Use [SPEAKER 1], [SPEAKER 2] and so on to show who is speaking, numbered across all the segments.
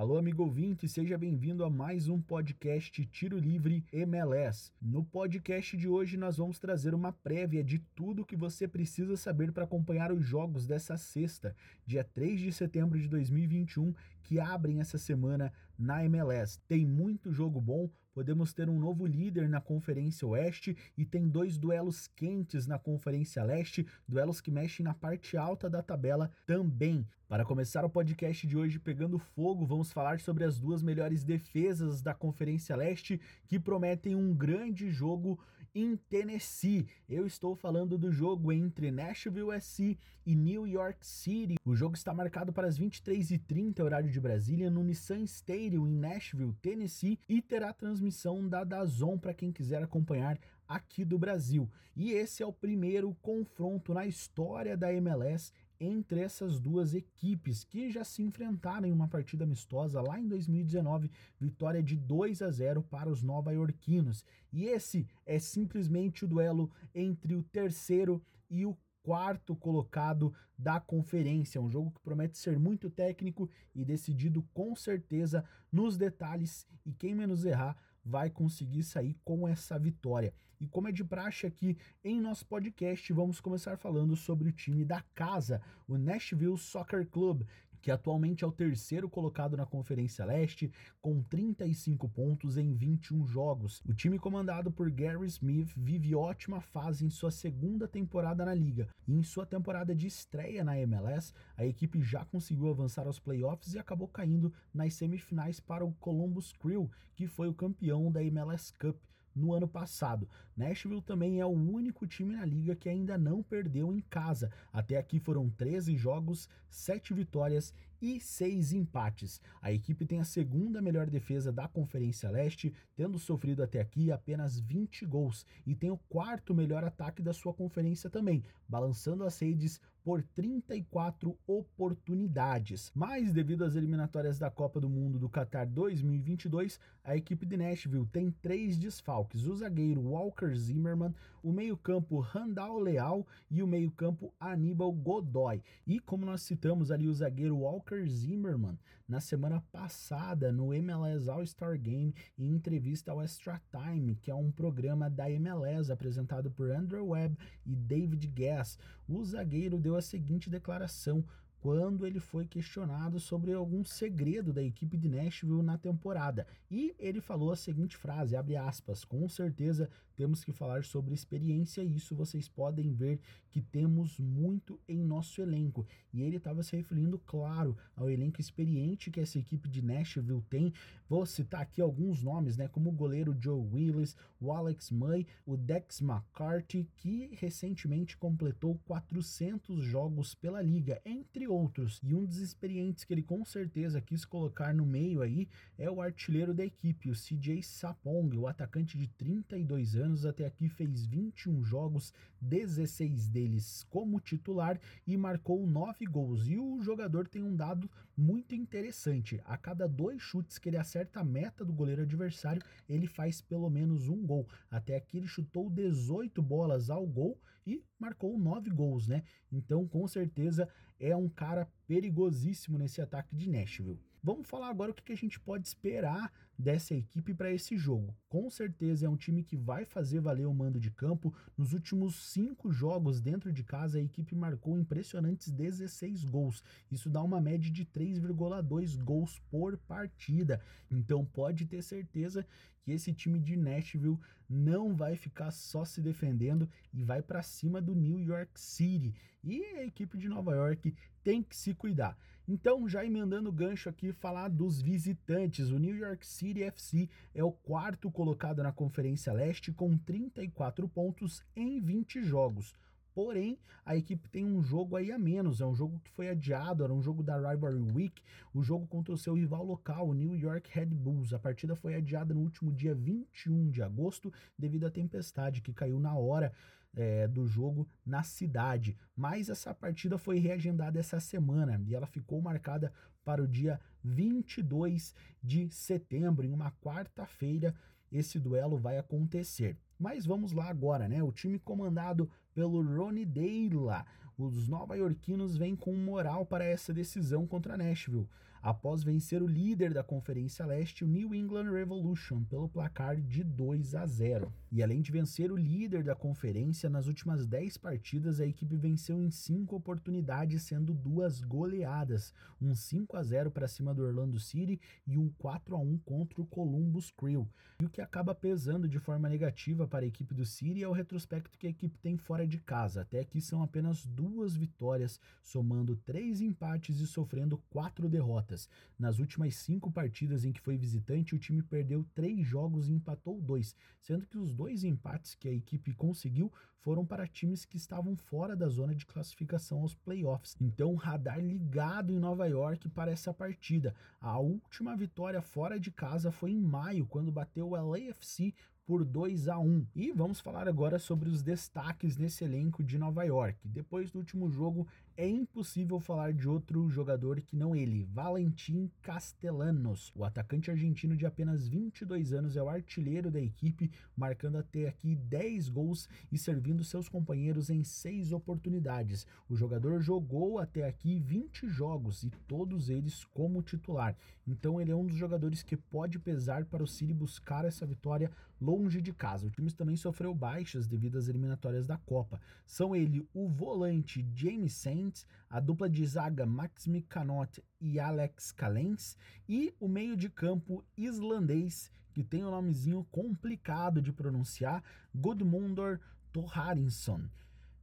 [SPEAKER 1] Alô, amigo ouvinte, seja bem-vindo a mais um podcast Tiro Livre MLS. No podcast de hoje, nós vamos trazer uma prévia de tudo que você precisa saber para acompanhar os jogos dessa sexta, dia 3 de setembro de 2021, que abrem essa semana na MLS. Tem muito jogo bom, podemos ter um novo líder na Conferência Oeste e tem dois duelos quentes na Conferência Leste, duelos que mexem na parte alta da tabela também. Para começar o podcast de hoje pegando fogo, vamos falar sobre as duas melhores defesas da Conferência Leste que prometem um grande jogo em Tennessee. Eu estou falando do jogo entre Nashville SC e New York City. O jogo está marcado para as 23h30 horário de Brasília no Nissan Stadium em Nashville, Tennessee e terá transmissão da Dazon para quem quiser acompanhar aqui do Brasil. E esse é o primeiro confronto na história da MLS entre essas duas equipes que já se enfrentaram em uma partida amistosa lá em 2019, vitória de 2 a 0 para os nova-iorquinos. E esse é simplesmente o duelo entre o terceiro e o quarto colocado da conferência. Um jogo que promete ser muito técnico e decidido com certeza nos detalhes. E quem menos errar vai conseguir sair com essa vitória. E como é de praxe aqui em nosso podcast, vamos começar falando sobre o time da casa, o Nashville Soccer Club, que atualmente é o terceiro colocado na Conferência Leste, com 35 pontos em 21 jogos. O time comandado por Gary Smith vive ótima fase em sua segunda temporada na liga, e em sua temporada de estreia na MLS, a equipe já conseguiu avançar aos playoffs e acabou caindo nas semifinais para o Columbus Crew, que foi o campeão da MLS Cup no ano passado. Nashville também é o único time na liga que ainda não perdeu em casa. Até aqui foram 13 jogos, 7 vitórias e 6 empates. A equipe tem a segunda melhor defesa da Conferência Leste, tendo sofrido até aqui apenas 20 gols, e tem o quarto melhor ataque da sua conferência também, balançando as redes por 34 oportunidades. Mas devido às eliminatórias da Copa do Mundo do Qatar 2022, a equipe de Nashville tem três desfalques: o zagueiro Walker Zimmerman, o meio-campo Randall Leal e o meio-campo Aníbal Godoy. E como nós citamos ali o zagueiro Walker Zimmerman na semana passada no MLS All-Star Game em entrevista ao Extra Time, que é um programa da MLS apresentado por Andrew Webb e David Gass, o zagueiro deu deu a seguinte declaração quando ele foi questionado sobre algum segredo da equipe de Nashville na temporada. E ele falou a seguinte frase, abre aspas, com certeza temos que falar sobre experiência e isso vocês podem ver que temos muito em nosso elenco. E ele estava se referindo, claro, ao elenco experiente que essa equipe de Nashville tem. Vou citar aqui alguns nomes, né, como o goleiro Joe Willis, o Alex May, o Dex McCarthy, que recentemente completou 400 jogos pela liga, entre outros. E um dos experientes que ele com certeza quis colocar no meio aí é o artilheiro da equipe, o CJ Sapong, o atacante de 32 anos, até aqui fez 21 jogos, 16 deles como titular e marcou 9 gols. E o jogador tem um dado muito interessante: a cada dois chutes que ele acerta a meta do goleiro adversário, ele faz pelo menos um gol. Até aqui ele chutou 18 bolas ao gol e marcou 9 gols, né? Então, com certeza, é um cara perigosíssimo nesse ataque de Nashville. Vamos falar agora o que a gente pode esperar dessa equipe para esse jogo. Com certeza é um time que vai fazer valer o mando de campo. Nos últimos cinco jogos dentro de casa, a equipe marcou impressionantes 16 gols. Isso dá uma média de 3,2 gols por partida. Então pode ter certeza que esse time de Nashville não vai ficar só se defendendo e vai para cima do New York City. E a equipe de Nova York tem que se cuidar. Então, já emendando o gancho aqui, falar dos visitantes. O New York City FC é o quarto colocado na Conferência Leste com 34 pontos em 20 jogos. Porém, a equipe tem um jogo aí a menos, é um jogo que foi adiado, era um jogo da Rivalry Week, o jogo contra o seu rival local, o New York Red Bulls. A partida foi adiada no último dia 21 de agosto devido à tempestade que caiu na hora é, do jogo na cidade. Mas essa partida foi reagendada essa semana e ela ficou marcada para o dia 22 de setembro, em uma quarta-feira. Esse duelo vai acontecer. Mas vamos lá agora, né? O time comandado pelo Ronnie Deila. Os nova-iorquinos vêm com moral para essa decisão contra Nashville. Após vencer o líder da Conferência Leste, o New England Revolution, pelo placar de 2 a 0. E além de vencer o líder da conferência, nas últimas 10 partidas a equipe venceu em 5 oportunidades, sendo duas goleadas, um 5 a 0 para cima do Orlando City e um 4 a 1 contra o Columbus Crew. E o que acaba pesando de forma negativa para a equipe do City é o retrospecto que a equipe tem fora de casa. Até aqui são apenas duas vitórias, somando três empates e sofrendo quatro derrotas. Nas últimas cinco partidas em que foi visitante, o time perdeu três jogos e empatou dois, sendo que os dois empates que a equipe conseguiu foram para times que estavam fora da zona de classificação aos playoffs. Então, radar ligado em Nova York para essa partida. A última vitória fora de casa foi em maio, quando bateu o LAFC por 2 a 1. E vamos falar agora sobre os destaques nesse elenco de Nova York. Depois do último jogo, é impossível falar de outro jogador que não ele, Valentim Castellanos. O atacante argentino de apenas 22 anos é o artilheiro da equipe, marcando até aqui 10 gols e servindo seus companheiros em 6 oportunidades. O jogador jogou até aqui 20 jogos e todos eles como titular. Então ele é um dos jogadores que pode pesar para o City buscar essa vitória longe de casa. O time também sofreu baixas devido às eliminatórias da Copa. São ele o volante James Saints, a dupla de zaga Max Mikanot e Alex Calens e o meio de campo islandês que tem um nomezinho complicado de pronunciar, Gudmundur Thorarinsson.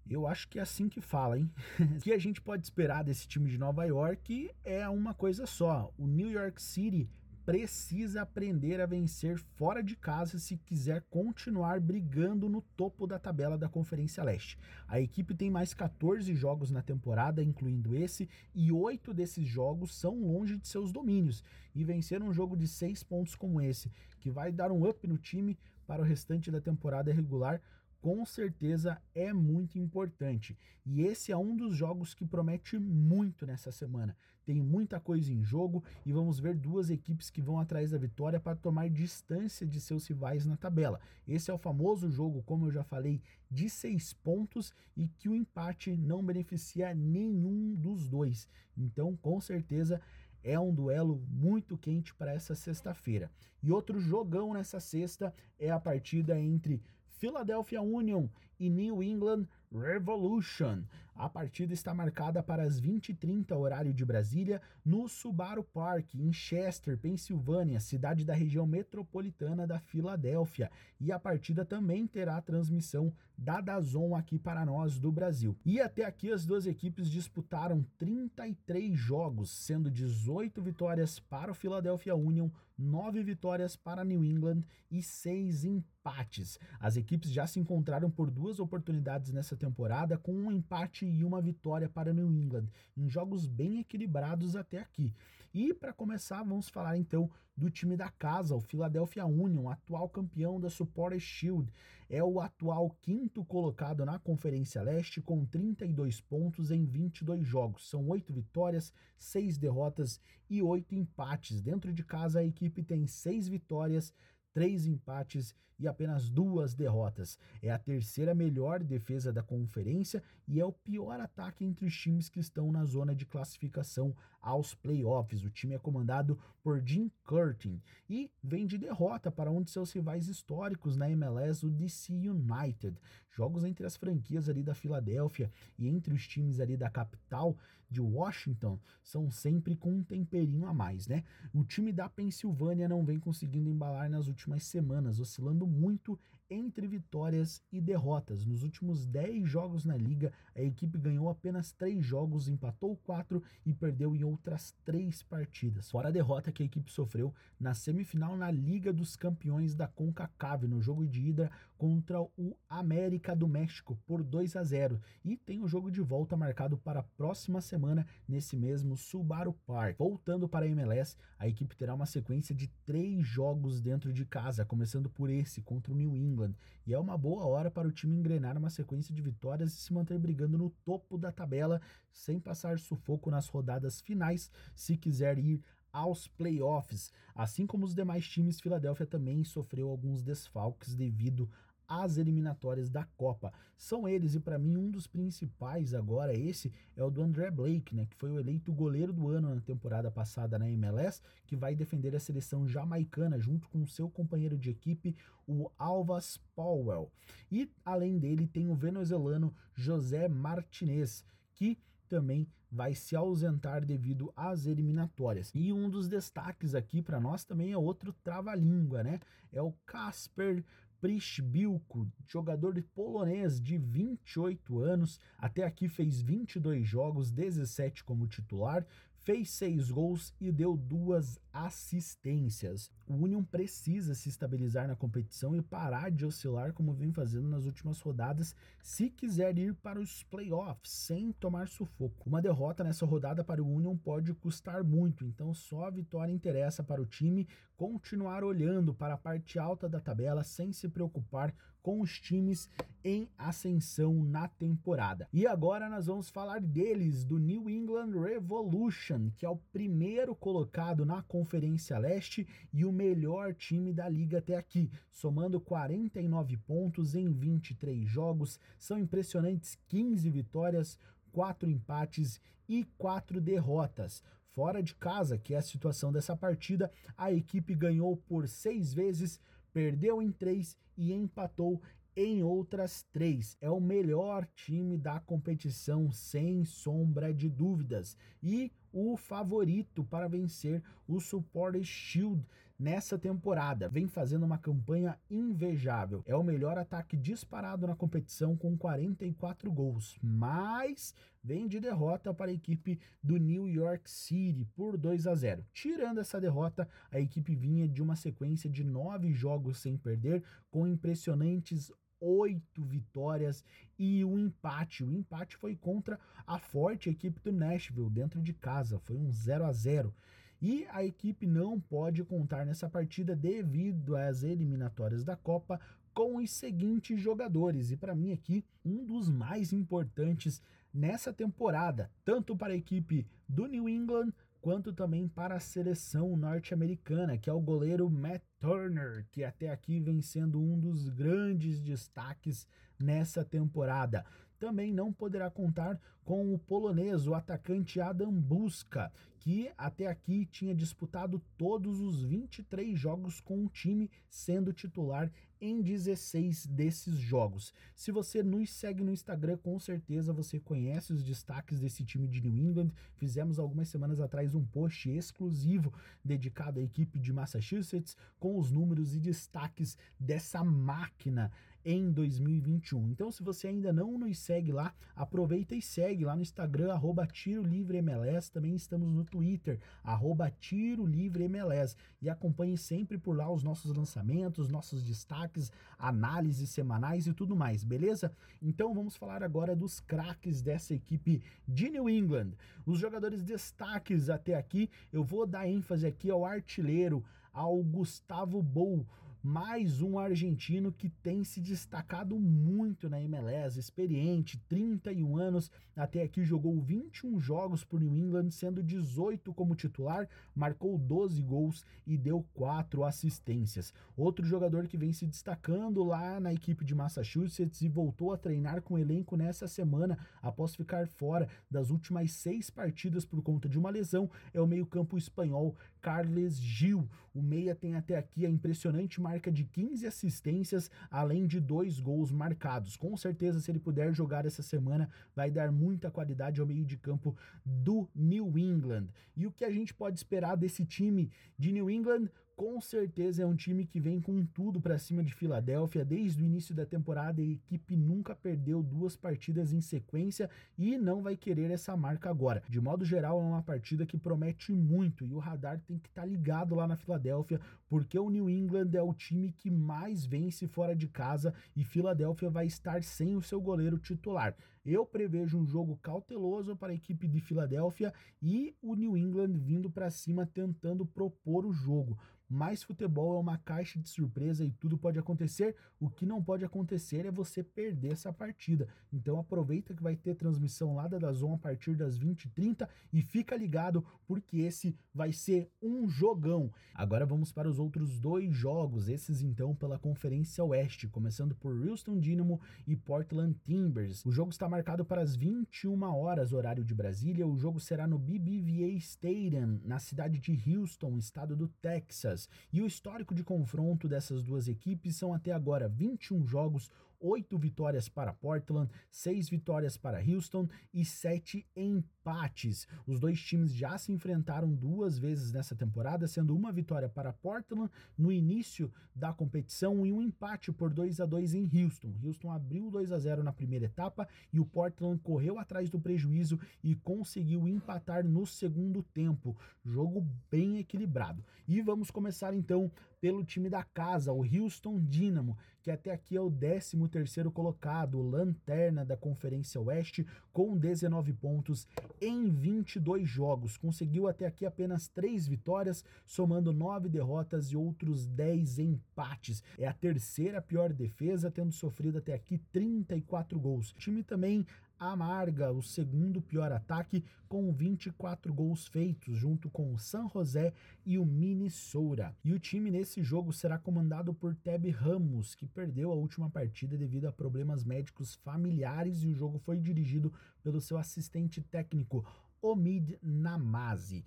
[SPEAKER 1] Eu acho que é assim que fala, hein? o que a gente pode esperar desse time de Nova York é uma coisa só. O New York City precisa aprender a vencer fora de casa se quiser continuar brigando no topo da tabela da Conferência Leste. A equipe tem mais 14 jogos na temporada, incluindo esse, e oito desses jogos são longe de seus domínios. E vencer um jogo de seis pontos como esse, que vai dar um up no time para o restante da temporada regular, com certeza é muito importante. E esse é um dos jogos que promete muito nessa semana. Tem muita coisa em jogo e vamos ver duas equipes que vão atrás da vitória para tomar distância de seus rivais na tabela. Esse é o famoso jogo, como eu já falei, de seis pontos e que o empate não beneficia nenhum dos dois. Então, com certeza, é um duelo muito quente para essa sexta-feira. E outro jogão nessa sexta é a partida entre Philadelphia Union e New England Revolution. A partida está marcada para as 20h30, horário de Brasília, no Subaru Park, em Chester, Pensilvânia, cidade da região metropolitana da Filadélfia. E a partida também terá transmissão da Dazon aqui para nós do Brasil. E até aqui as duas equipes disputaram 33 jogos, sendo 18 vitórias para o Philadelphia Union, 9 vitórias para New England e 6 empates. As equipes já se encontraram por duas oportunidades nessa temporada, com um empate e uma vitória para New England, em jogos bem equilibrados até aqui. E para começar, vamos falar então do time da casa, o Philadelphia Union, atual campeão da Supporter Shield. É o atual quinto colocado na Conferência Leste com 32 pontos em 22 jogos. São 8 vitórias, 6 derrotas e 8 empates. Dentro de casa, a equipe tem 6 vitórias, três empates e apenas duas derrotas. É a terceira melhor defesa da conferência e é o pior ataque entre os times que estão na zona de classificação aos playoffs. O time é comandado por Jim Curtin e vem de derrota para um de seus rivais históricos na MLS, o DC United. Jogos entre as franquias ali da Filadélfia e entre os times ali da capital de Washington são sempre com um temperinho a mais, né? O time da Pensilvânia não vem conseguindo embalar nas últimas semanas, oscilando muito entre vitórias e derrotas. Nos últimos 10 jogos na liga, a equipe ganhou apenas 3 jogos, empatou 4 e perdeu em outras 3 partidas. Fora a derrota que a equipe sofreu na semifinal na Liga dos Campeões da CONCACAF, no jogo de ida contra o América do México por 2 a 0. E tem o jogo de volta marcado para a próxima semana nesse mesmo Subaru Park. Voltando para a MLS, a equipe terá uma sequência de 3 jogos dentro de casa, começando por esse contra o New England England, e é uma boa hora para o time engrenar uma sequência de vitórias e se manter brigando no topo da tabela, sem passar sufoco nas rodadas finais, se quiser ir aos playoffs. Assim como os demais times, Filadélfia também sofreu alguns desfalques devido às eliminatórias da Copa. São eles e para mim um dos principais agora esse é o do André Blake, né, que foi o eleito goleiro do ano na temporada passada na MLS, que vai defender a seleção jamaicana junto com seu companheiro de equipe, o Alvas Powell. E além dele tem o venezuelano José Martinez, que também vai se ausentar devido às eliminatórias. E um dos destaques aqui para nós também é outro trava-língua, né? É o Kasper Prischbilko, jogador polonês de 28 anos, até aqui fez 22 jogos, 17 como titular, fez seis gols e deu duas assistências. O Union precisa se estabilizar na competição e parar de oscilar como vem fazendo nas últimas rodadas, se quiser ir para os playoffs sem tomar sufoco. Uma derrota nessa rodada para o Union pode custar muito, então só a vitória interessa para o time continuar olhando para a parte alta da tabela sem se preocupar com os times em ascensão na temporada. E agora nós vamos falar deles, do New England Revolution, que é o primeiro colocado na Conferência Leste e o melhor time da liga até aqui, somando 49 pontos em 23 jogos. São impressionantes 15 vitórias, 4 empates e 4 derrotas. Fora de casa, que é a situação dessa partida, a equipe ganhou por seis vezes, perdeu em três e empatou em outras três. É o melhor time da competição, sem sombra de dúvidas. E o favorito para vencer o Supporter Shield nessa temporada. Vem fazendo uma campanha invejável. É o melhor ataque disparado na competição com 44 gols, mas vem de derrota para a equipe do New York City por 2 a 0. Tirando essa derrota, a equipe vinha de uma sequência de nove jogos sem perder, com impressionantes oito vitórias e um empate. O empate foi contra a forte equipe do Nashville dentro de casa, foi um 0 a 0. E a equipe não pode contar nessa partida devido às eliminatórias da Copa com os seguintes jogadores. E para mim aqui, um dos mais importantes nessa temporada, tanto para a equipe do New England quanto também para a seleção norte-americana, que é o goleiro Matt Turner, que até aqui vem sendo um dos grandes destaques nessa temporada. Também não poderá contar com o polonês, o atacante Adam Buska, que até aqui tinha disputado todos os 23 jogos com o time, sendo titular em 16 desses jogos. Se você nos segue no Instagram, com certeza você conhece os destaques desse time de New England. Fizemos algumas semanas atrás um post exclusivo dedicado à equipe de Massachusetts com os números e destaques dessa máquina em 2021. Então, se você ainda não nos segue lá, aproveita e segue lá no Instagram, arroba Tiro Livre MLS. Também estamos no Twitter, arroba Tiro Livre MLS. E acompanhe sempre por lá os nossos lançamentos, nossos destaques, análises semanais e tudo mais, beleza? Então, vamos falar agora dos craques dessa equipe de New England. Os jogadores destaques até aqui, eu vou dar ênfase aqui ao artilheiro, ao Gustavo Bou mais um argentino que tem se destacado muito na MLS, experiente, 31 anos, até aqui jogou 21 jogos por New England, sendo 18 como titular, marcou 12 gols e deu 4 assistências. Outro jogador que vem se destacando lá na equipe de Massachusetts e voltou a treinar com o elenco nessa semana após ficar fora das últimas seis partidas por conta de uma lesão é o meio-campo espanhol Carles Gil. O meia tem até aqui a impressionante marca de 15 assistências, além de dois gols marcados. Com certeza, se ele puder jogar essa semana, vai dar muita qualidade ao meio de campo do New England. E o que a gente pode esperar desse time de New England? Com certeza é um time que vem com tudo para cima de Filadélfia. Desde o início da temporada, a equipe nunca perdeu duas partidas em sequência e não vai querer essa marca agora. De modo geral, é uma partida que promete muito e o radar tem que estar tá ligado lá na Filadélfia, porque o New England é o time que mais vence fora de casa e Filadélfia vai estar sem o seu goleiro titular. Eu prevejo um jogo cauteloso para a equipe de Filadélfia e o New England vindo para cima tentando propor o jogo. Mas futebol é uma caixa de surpresa e tudo pode acontecer. O que não pode acontecer é você perder essa partida. Então aproveita que vai ter transmissão lá da Dazon a partir das 20h30 e fica ligado porque esse vai ser um jogão. Agora vamos para os outros dois jogos, esses então pela Conferência Oeste, começando por Houston Dynamo e Portland Timbers. O jogo está marcado para as 21 horas horário de Brasília. O jogo será no BBVA Stadium, na cidade de Houston, estado do Texas. E o histórico de confronto dessas duas equipes são até agora 21 jogos, 8 vitórias para Portland, 6 vitórias para Houston e 7 empates. Os dois times já se enfrentaram duas vezes nessa temporada, sendo uma vitória para Portland no início da competição e um empate por 2 a 2 em Houston. Houston abriu 2 a 0 na primeira etapa e o Portland correu atrás do prejuízo e conseguiu empatar no segundo tempo. Jogo bem equilibrado. E vamos começar então pelo time da casa, o Houston Dynamo, que até aqui é o 13º colocado, lanterna da Conferência Oeste, com 19 pontos em 22 jogos. Conseguiu até aqui apenas 3 vitórias, somando 9 derrotas e outros 10 empates. É a terceira pior defesa, tendo sofrido até aqui 34 gols. O time também amarga o segundo pior ataque com 24 gols feitos, junto com o San José e o Minnesota. E o time nesse jogo será comandado por Teb Ramos, que perdeu a última partida devido a problemas médicos familiares e o jogo foi dirigido pelo seu assistente técnico Omid Namazi.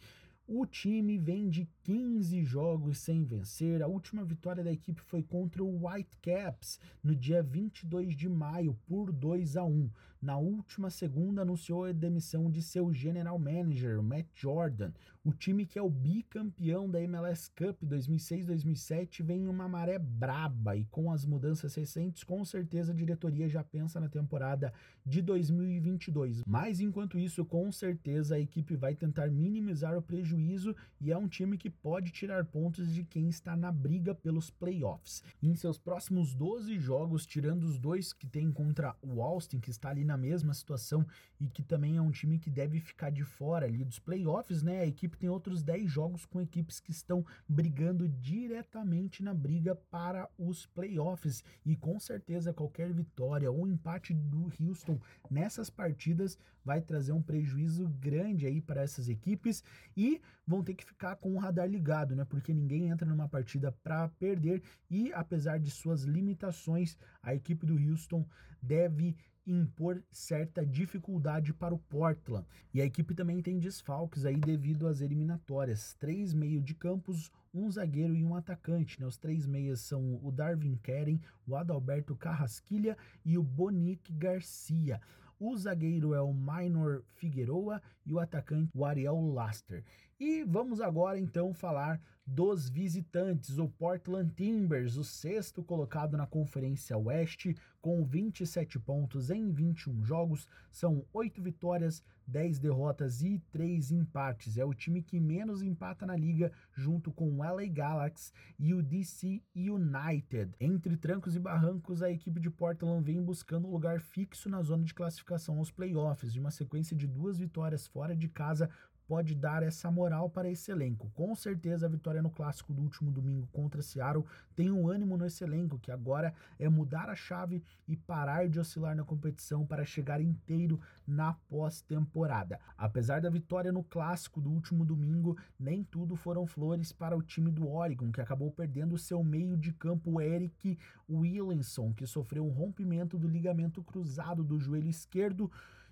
[SPEAKER 1] O time vem de 15 jogos sem vencer. A última vitória da equipe foi contra o Whitecaps no dia 22 de maio por 2 a 1. Na última segunda anunciou a demissão de seu general manager, Matt Jordan. O time que é o bicampeão da MLS Cup 2006-2007 vem em uma maré braba e com as mudanças recentes, com certeza a diretoria já pensa na temporada de 2022. Mas enquanto isso, com certeza a equipe vai tentar minimizar o prejuízo e é um time que pode tirar pontos de quem está na briga pelos playoffs. Em seus próximos 12 jogos, tirando os dois que tem contra o Austin, que está ali na mesma situação e que também é um time que deve ficar de fora ali dos playoffs, né? A equipe tem outros 10 jogos com equipes que estão brigando diretamente na briga para os playoffs e com certeza qualquer vitória ou empate do Houston nessas partidas vai trazer um prejuízo grande aí para essas equipes e vão ter que ficar com o radar ligado, né? Porque ninguém entra numa partida para perder e apesar de suas limitações, a equipe do Houston deve impor certa dificuldade para o Portland. E a equipe também tem desfalques aí devido às eliminatórias. Três meio de campos, um zagueiro e um atacante. Né? Os três meias são o Darwin Keren, o Adalberto Carrasquilha e o Bonique Garcia. O zagueiro é o Minor Figueroa e o atacante o Ariel Laster. E vamos agora então falar dos visitantes, o Portland Timbers, o sexto colocado na Conferência Oeste, com 27 pontos em 21 jogos, são 8 vitórias, 10 derrotas e 3 empates. É o time que menos empata na liga, junto com o LA Galaxy e o DC United. Entre trancos e barrancos, a equipe de Portland vem buscando um lugar fixo na zona de classificação aos playoffs, de uma sequência de duas vitórias fora de casa pode dar essa moral para esse elenco. Com certeza a vitória no clássico do último domingo contra Seattle tem um ânimo nesse elenco que agora é mudar a chave e parar de oscilar na competição para chegar inteiro na pós-temporada. Apesar da vitória no clássico do último domingo, nem tudo foram flores para o time do Oregon, que acabou perdendo seu meio de campo Eric Williamson, que sofreu um rompimento do ligamento cruzado do joelho esquerdo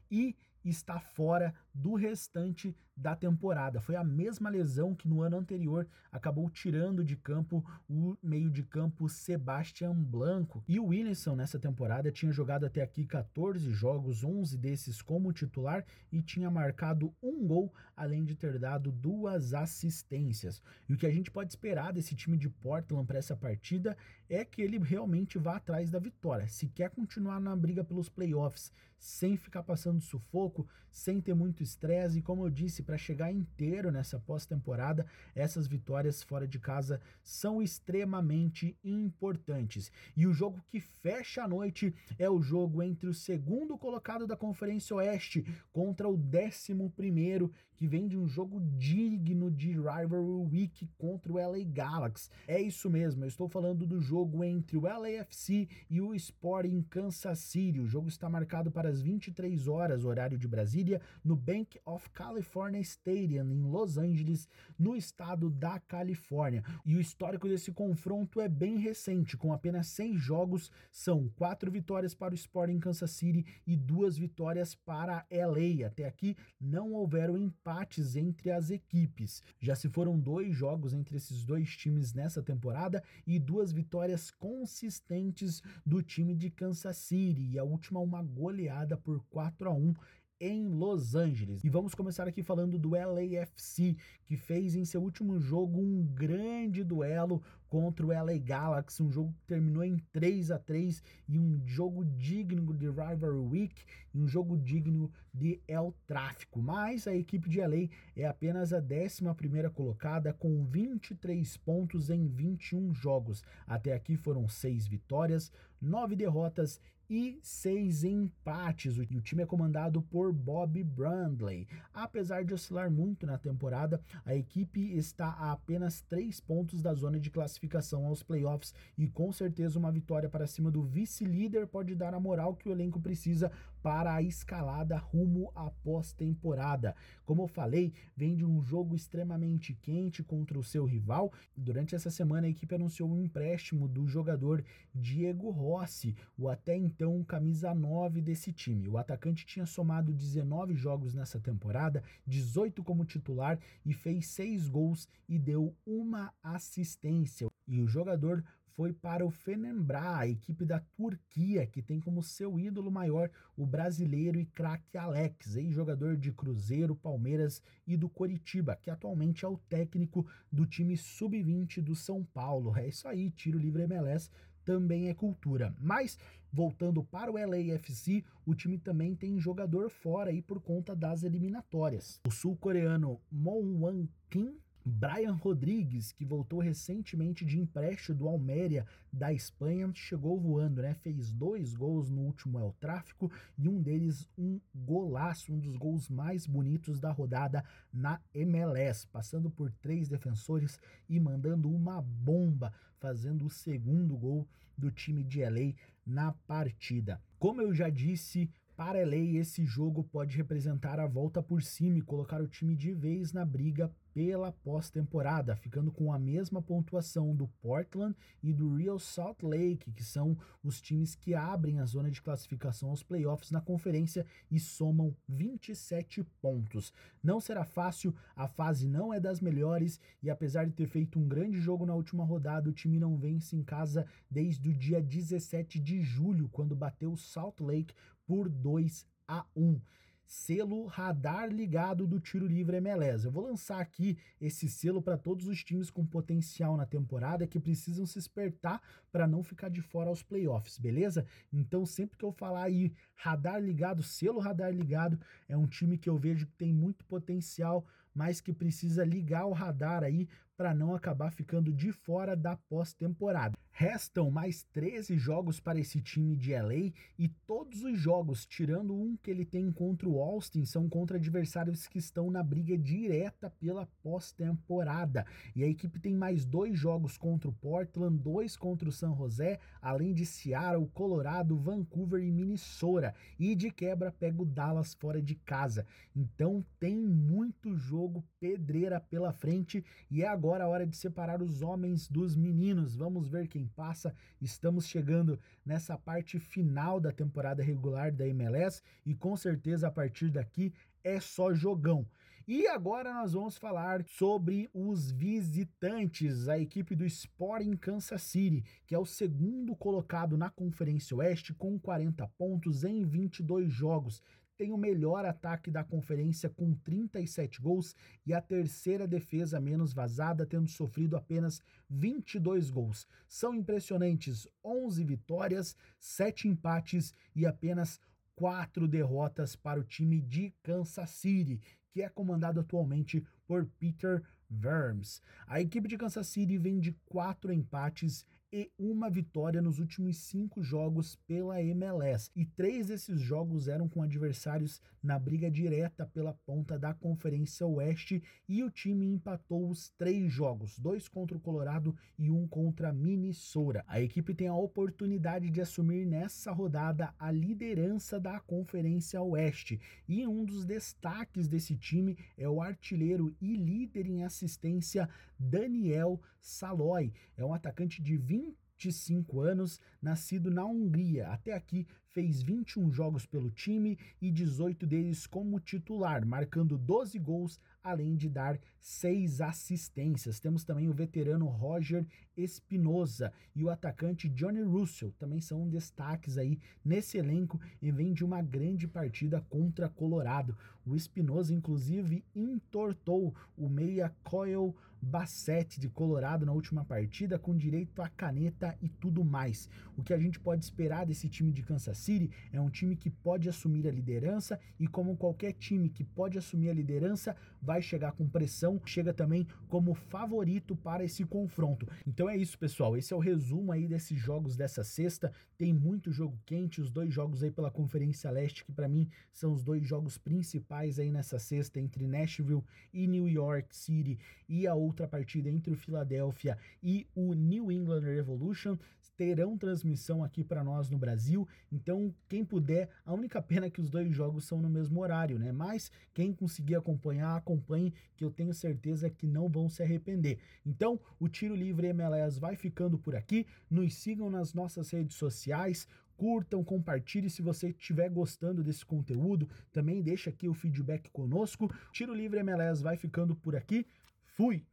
[SPEAKER 1] e está fora do restante da temporada. Foi a mesma lesão que no ano anterior acabou tirando de campo o meio de campo Sebastian Blanco. E o Williamson nessa temporada tinha jogado até aqui 14 jogos, 11 desses como titular e tinha marcado um gol, além de ter dado duas assistências. E o que a gente pode esperar desse time de Portland para essa partida é que ele realmente vá atrás da vitória. Se quer continuar na briga pelos playoffs sem ficar passando sufoco, sem ter muito estresse e, como eu disse, para chegar inteiro nessa pós-temporada, essas vitórias fora de casa são extremamente importantes. E o jogo que fecha a noite é o jogo entre o segundo colocado da Conferência Oeste contra o décimo primeiro, que vem de um jogo digno de Rivalry Week contra o LA Galaxy. É isso mesmo, eu estou falando do jogo entre o LAFC e o Sporting Kansas City. O jogo está marcado para as 23 horas, horário de Brasília, no Bank of California Stadium, em Los Angeles, no estado da Califórnia. E o histórico desse confronto é bem recente, com apenas seis jogos, são quatro vitórias para o Sporting Kansas City e duas vitórias para LA. Até aqui não houveram empates entre as equipes. Já se foram dois jogos entre esses dois times nessa temporada e duas vitórias consistentes do time de Kansas City. E a última, uma goleada por 4 a 1 em Los Angeles. E vamos começar aqui falando do LAFC, que fez em seu último jogo um grande duelo contra o LA Galaxy, um jogo que terminou em 3 a 3 e um jogo digno de Rivalry Week um jogo digno de El Tráfico. Mas a equipe de LA é apenas a 11ª colocada com 23 pontos em 21 jogos. Até aqui foram 6 vitórias, 9 derrotas e seis empates. E o time é comandado por Bob Brandley. Apesar de oscilar muito na temporada, a equipe está a apenas três pontos da zona de classificação aos playoffs e com certeza uma vitória para cima do vice-líder pode dar a moral que o elenco precisa para a escalada rumo à pós-temporada. Como eu falei, vem de um jogo extremamente quente contra o seu rival. Durante essa semana, a equipe anunciou um empréstimo do jogador Diego Rossi, o até então camisa 9 desse time. O atacante tinha somado 19 jogos nessa temporada, 18 como titular e fez 6 gols e deu uma assistência. E o jogador foi para o Fenerbahçe, a equipe da Turquia, que tem como seu ídolo maior o brasileiro e craque Alex, ex-jogador de Cruzeiro, Palmeiras e do Coritiba, que atualmente é o técnico do time sub-20 do São Paulo. É isso aí, tiro livre MLS também é cultura. Mas voltando para o LAFC, o time também tem jogador fora aí por conta das eliminatórias. O sul-coreano Moon Wan Kim Brian Rodrigues, que voltou recentemente de empréstimo do Alméria da Espanha, chegou voando, né? Fez dois gols no último El Tráfico e um deles um golaço, um dos gols mais bonitos da rodada na MLS, passando por três defensores e mandando uma bomba, fazendo o segundo gol do time de LA na partida. Como eu já disse, para LA, esse jogo pode representar a volta por cima e colocar o time de vez na briga pela pós-temporada, ficando com a mesma pontuação do Portland e do Real Salt Lake, que são os times que abrem a zona de classificação aos playoffs na conferência e somam 27 pontos. Não será fácil, a fase não é das melhores e apesar de ter feito um grande jogo na última rodada, o time não vence em casa desde o dia 17 de julho, quando bateu o Salt Lake por 2 a 1 selo radar ligado do tiro livre MLS. Eu vou lançar aqui esse selo para todos os times com potencial na temporada que precisam se espertar para não ficar de fora aos playoffs, beleza? Então, sempre que eu falar aí radar ligado, selo radar ligado, é um time que eu vejo que tem muito potencial, mas que precisa ligar o radar aí para não acabar ficando de fora da pós-temporada. Restam mais 13 jogos para esse time de LA e todos os jogos, tirando um que ele tem contra o Austin, são contra adversários que estão na briga direta pela pós-temporada. E a equipe tem mais dois jogos contra o Portland, dois contra o San José, além de Seattle, Colorado, Vancouver e Minnesota. E de quebra pega o Dallas fora de casa. Então tem muito jogo pedreira pela frente e é agora a hora de separar os homens dos meninos. Vamos ver quem passa. Estamos chegando nessa parte final da temporada regular da MLS e com certeza a partir daqui é só jogão. E agora nós vamos falar sobre os visitantes, a equipe do Sporting Kansas City, que é o segundo colocado na Conferência Oeste com 40 pontos em 22 jogos tem o melhor ataque da conferência com 37 gols e a terceira defesa menos vazada, tendo sofrido apenas 22 gols. São impressionantes 11 vitórias, 7 empates e apenas quatro derrotas para o time de Kansas City, que é comandado atualmente por Peter Verms. A equipe de Kansas City vem de quatro empates e uma vitória nos últimos cinco jogos pela MLS. E três desses jogos eram com adversários na briga direta pela ponta da Conferência Oeste e o time empatou os três jogos, dois contra o Colorado e um contra Minnesota. A equipe tem a oportunidade de assumir nessa rodada a liderança da Conferência Oeste e um dos destaques desse time é o artilheiro e líder em assistência Daniel Saloy. É um atacante de 20 25 anos, nascido na Hungria. Até aqui fez 21 jogos pelo time e 18 deles como titular, marcando 12 gols, além de dar 6 assistências. Temos também o veterano Roger Espinosa e o atacante Johnny Russell, também são destaques aí nesse elenco e vem de uma grande partida contra Colorado. O Espinosa, inclusive, entortou o meia Coyle Bassett de Colorado na última partida, com direito a caneta e tudo mais. O que a gente pode esperar desse time de Kansas City é um time que pode assumir a liderança e, como qualquer time que pode assumir a liderança, vai chegar com pressão, chega também como favorito para esse confronto. Então é isso, pessoal. Esse é o resumo aí desses jogos dessa sexta. Tem muito jogo quente, os dois jogos aí pela Conferência Leste, que para mim são os dois jogos principais aí nessa sexta entre Nashville e New York City e a outra partida entre o Philadelphia e o New England Revolution terão transmissão aqui para nós no Brasil. Então, quem puder, a única pena é que os dois jogos são no mesmo horário, né? Mas quem conseguir acompanhar, acompanhe, que eu tenho certeza que não vão se arrepender. Então, o Tiro Livre MLS vai ficando por aqui. Nos sigam nas nossas redes sociais curtam, compartilhem se você estiver gostando desse conteúdo. Também deixa aqui o feedback conosco. Tiro Livre MLS vai ficando por aqui. Fui!